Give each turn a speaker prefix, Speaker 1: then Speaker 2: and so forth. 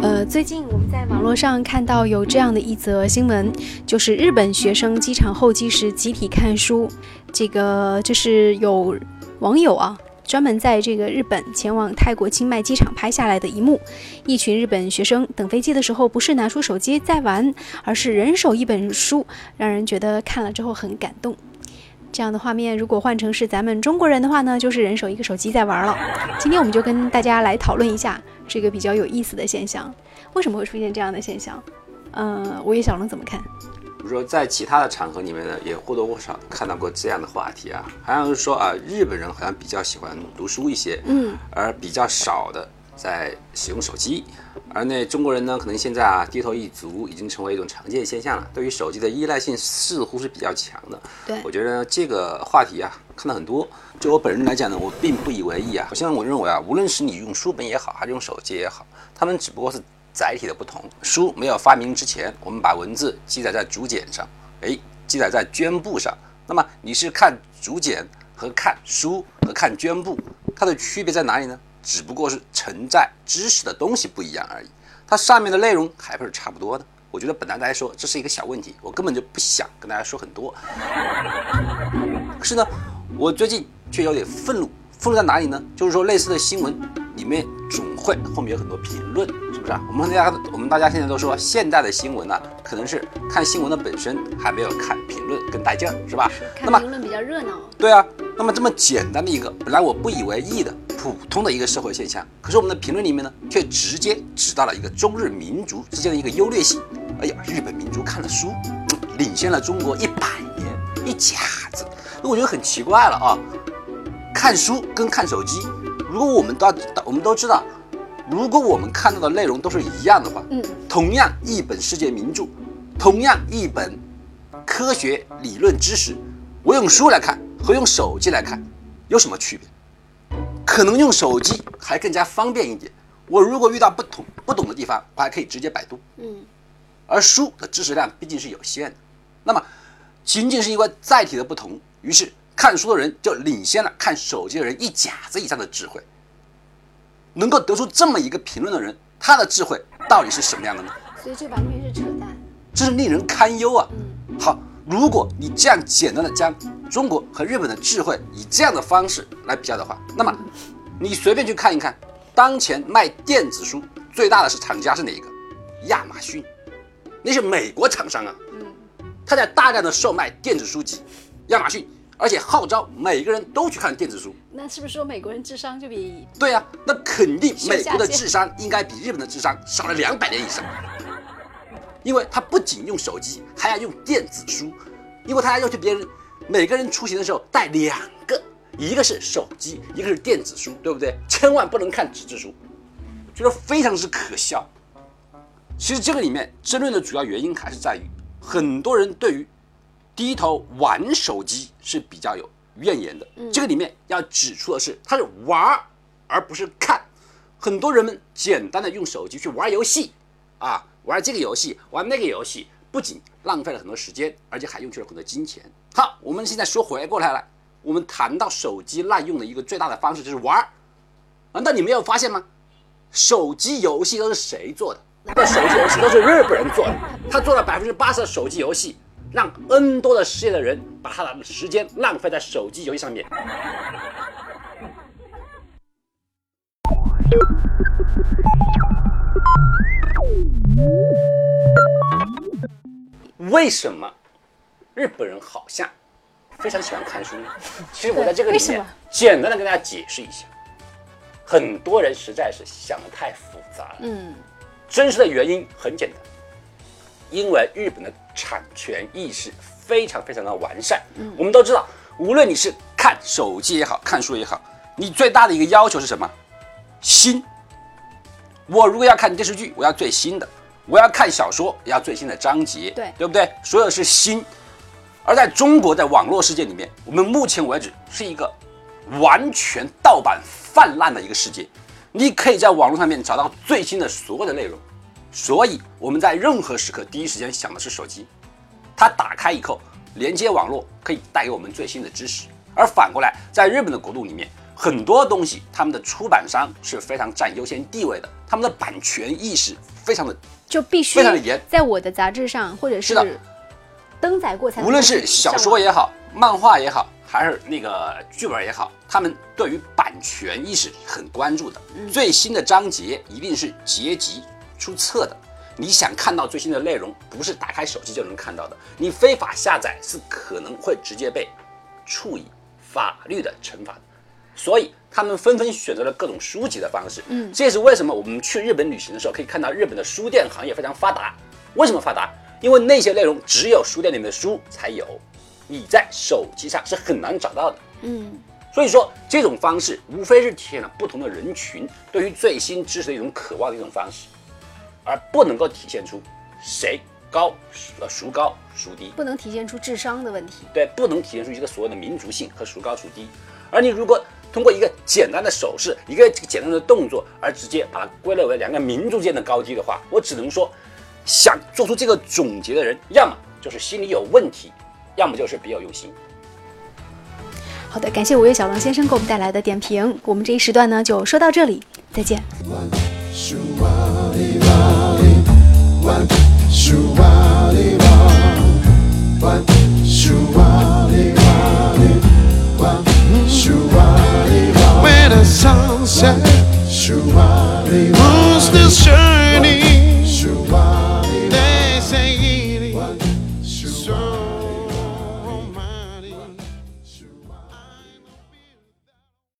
Speaker 1: 呃，最近我们在网络上看到有这样的一则新闻，就是日本学生机场候机时集体看书。这个就是有网友啊，专门在这个日本前往泰国清迈机场拍下来的一幕。一群日本学生等飞机的时候，不是拿出手机在玩，而是人手一本书，让人觉得看了之后很感动。这样的画面，如果换成是咱们中国人的话呢，就是人手一个手机在玩了。今天我们就跟大家来讨论一下这个比较有意思的现象，为什么会出现这样的现象？呃，我也小龙怎么看？
Speaker 2: 比如说在其他的场合里面呢，也或多或少看到过这样的话题啊，好像是说啊，日本人好像比较喜欢读书一些，
Speaker 1: 嗯，
Speaker 2: 而比较少的在使用手机。而那中国人呢，可能现在啊低头一族已经成为一种常见现象了，对于手机的依赖性似乎是比较强的。
Speaker 1: 对
Speaker 2: 我觉得这个话题啊看到很多，就我本人来讲呢，我并不以为意啊。好像我认为啊，无论是你用书本也好，还是用手机也好，他们只不过是载体的不同。书没有发明之前，我们把文字记载在竹简上，哎，记载在绢布上。那么你是看竹简和看书和看绢布，它的区别在哪里呢？只不过是承载知识的东西不一样而已，它上面的内容还不是差不多的。我觉得本来来说这是一个小问题，我根本就不想跟大家说很多。可是呢，我最近却有点愤怒，愤怒在哪里呢？就是说类似的新闻里面总会后面有很多评论，是不是啊？我们大家我们大家现在都说现在的新闻呢、可能是看新闻的本身还没有看评论更带劲儿，是吧？那么
Speaker 1: 看评论比较热闹。
Speaker 2: 对啊，那么这么简单的一个本来我不以为意的普通的一个社会现象，可是我们的评论里面呢，却直接指到了一个中日民族之间的一个优劣性。哎呀，日本民族看了书，嗯领先了中国一百年，一甲子。那我觉得很奇怪了啊，看书跟看手机，如果我们都我们都知道，如果我们看到的内容都是一样的话，
Speaker 1: 嗯，
Speaker 2: 同样一本世界名著，同样一本科学理论知识，我用书来看和用手机来看有什么区别？可能用手机还更加方便一点。我如果遇到不懂不懂的地方，我还可以直接百度。
Speaker 1: 嗯，
Speaker 2: 而书的知识量毕竟是有限的，那么仅仅是因为载体的不同，于是看书的人就领先了看手机的人一甲子以上的智慧。能够得出这么一个评论的人，他的智慧到底是什么样的呢？
Speaker 1: 所以这完全是扯淡。
Speaker 2: 这是令人堪忧啊！
Speaker 1: 嗯，
Speaker 2: 好，如果你这样简单的将中国和日本的智慧以这样的方式来比较的话，那么你随便去看一看，当前卖电子书最大的是厂家是哪一个？亚马逊，那是美国厂商啊，
Speaker 1: 嗯，
Speaker 2: 他在大量的售卖电子书籍，亚马逊，而且号召每个人都去看电子书。
Speaker 1: 那是不是说美国人智商就比
Speaker 2: 对啊、那肯定美国的智商应该比日本的智商少了两百年以上，因为他不仅用手机，还要用电子书，因为他要求别人每个人出行的时候带两个，一个是手机，一个是电子书，对不对？千万不能看纸质书，觉得非常之可笑。其实这个里面争论的主要原因还是在于，很多人对于低头玩手机是比较有怨言的。这个里面要指出的是，它是玩而不是看。很多人们简单的用手机去玩游戏，啊，玩这个游戏，玩那个游戏，不仅浪费了很多时间，而且还用去了很多金钱。好，我们现在说回过来了，我们谈到手机滥用的一个最大的方式就是玩儿。难道你没有发现吗？手机游戏都是谁做的？那手机游戏都是日本人做的，他做了百分之八十的手机游戏，让 N 多的世界的人把他的时间浪费在手机游戏上面。为什么日本人好像非常喜欢看书呢？其实我在这个里面简单的跟大家解释一下，很多人实在是想的太复杂了。
Speaker 1: 嗯
Speaker 2: 真实的原因很简单，因为日本的产权意识非常非常的完善。嗯，我们都知道，无论你是看手机也好看书也好，你最大的一个要求是什么？新。我如果要看电视剧，我要最新的；我要看小说，也要最新的章节，
Speaker 1: 对
Speaker 2: 对不对？所有是新。而在中国，在网络世界里面，我们目前为止是一个完全盗版泛滥的一个世界。你可以在网络上面找到最新的所有的内容，所以我们在任何时刻第一时间想的是手机。它打开以后，连接网络可以带给我们最新的知识。而反过来，在日本的国度里面，很多东西他们的出版商是非常占优先地位的，他们的版权意识非常的
Speaker 1: 就必须
Speaker 2: 非常的严。
Speaker 1: 在我的杂志上或者
Speaker 2: 是
Speaker 1: 是登载过才能
Speaker 2: 无论是小说也好，漫画也好，还是那个剧本也好，他们对于版权意识很关注的。最新的章节一定是结集出册的。你想看到最新的内容，不是打开手机就能看到的。你非法下载是可能会直接被处以法律的惩罚的。所以他们纷纷选择了各种书籍的方式。
Speaker 1: 嗯
Speaker 2: 这也是为什么我们去日本旅行的时候可以看到日本的书店行业非常发达。为什么发达？因为那些内容只有书店里面的书才有，你在手机上是很难找到的。
Speaker 1: 嗯
Speaker 2: 所以说，这种方式无非是体现了不同的人群对于最新知识的一种渴望的一种方式，而不能够体现出谁高呃孰高孰低。
Speaker 1: 不能体现出智商的问题。
Speaker 2: 对，不能体现出一个所谓的民族性和孰高孰低。而你如果通过一个简单的手势，一个简单的动作，而直接把它归类为两个民族间的高低的话，我只能说，想做出这个总结的人，要么就是心里有问题，要么就是别有用心。
Speaker 1: 好的，感谢五月小龙先生给我们带来的点评。我们这一时段呢就说到这里，再见。
Speaker 3: shine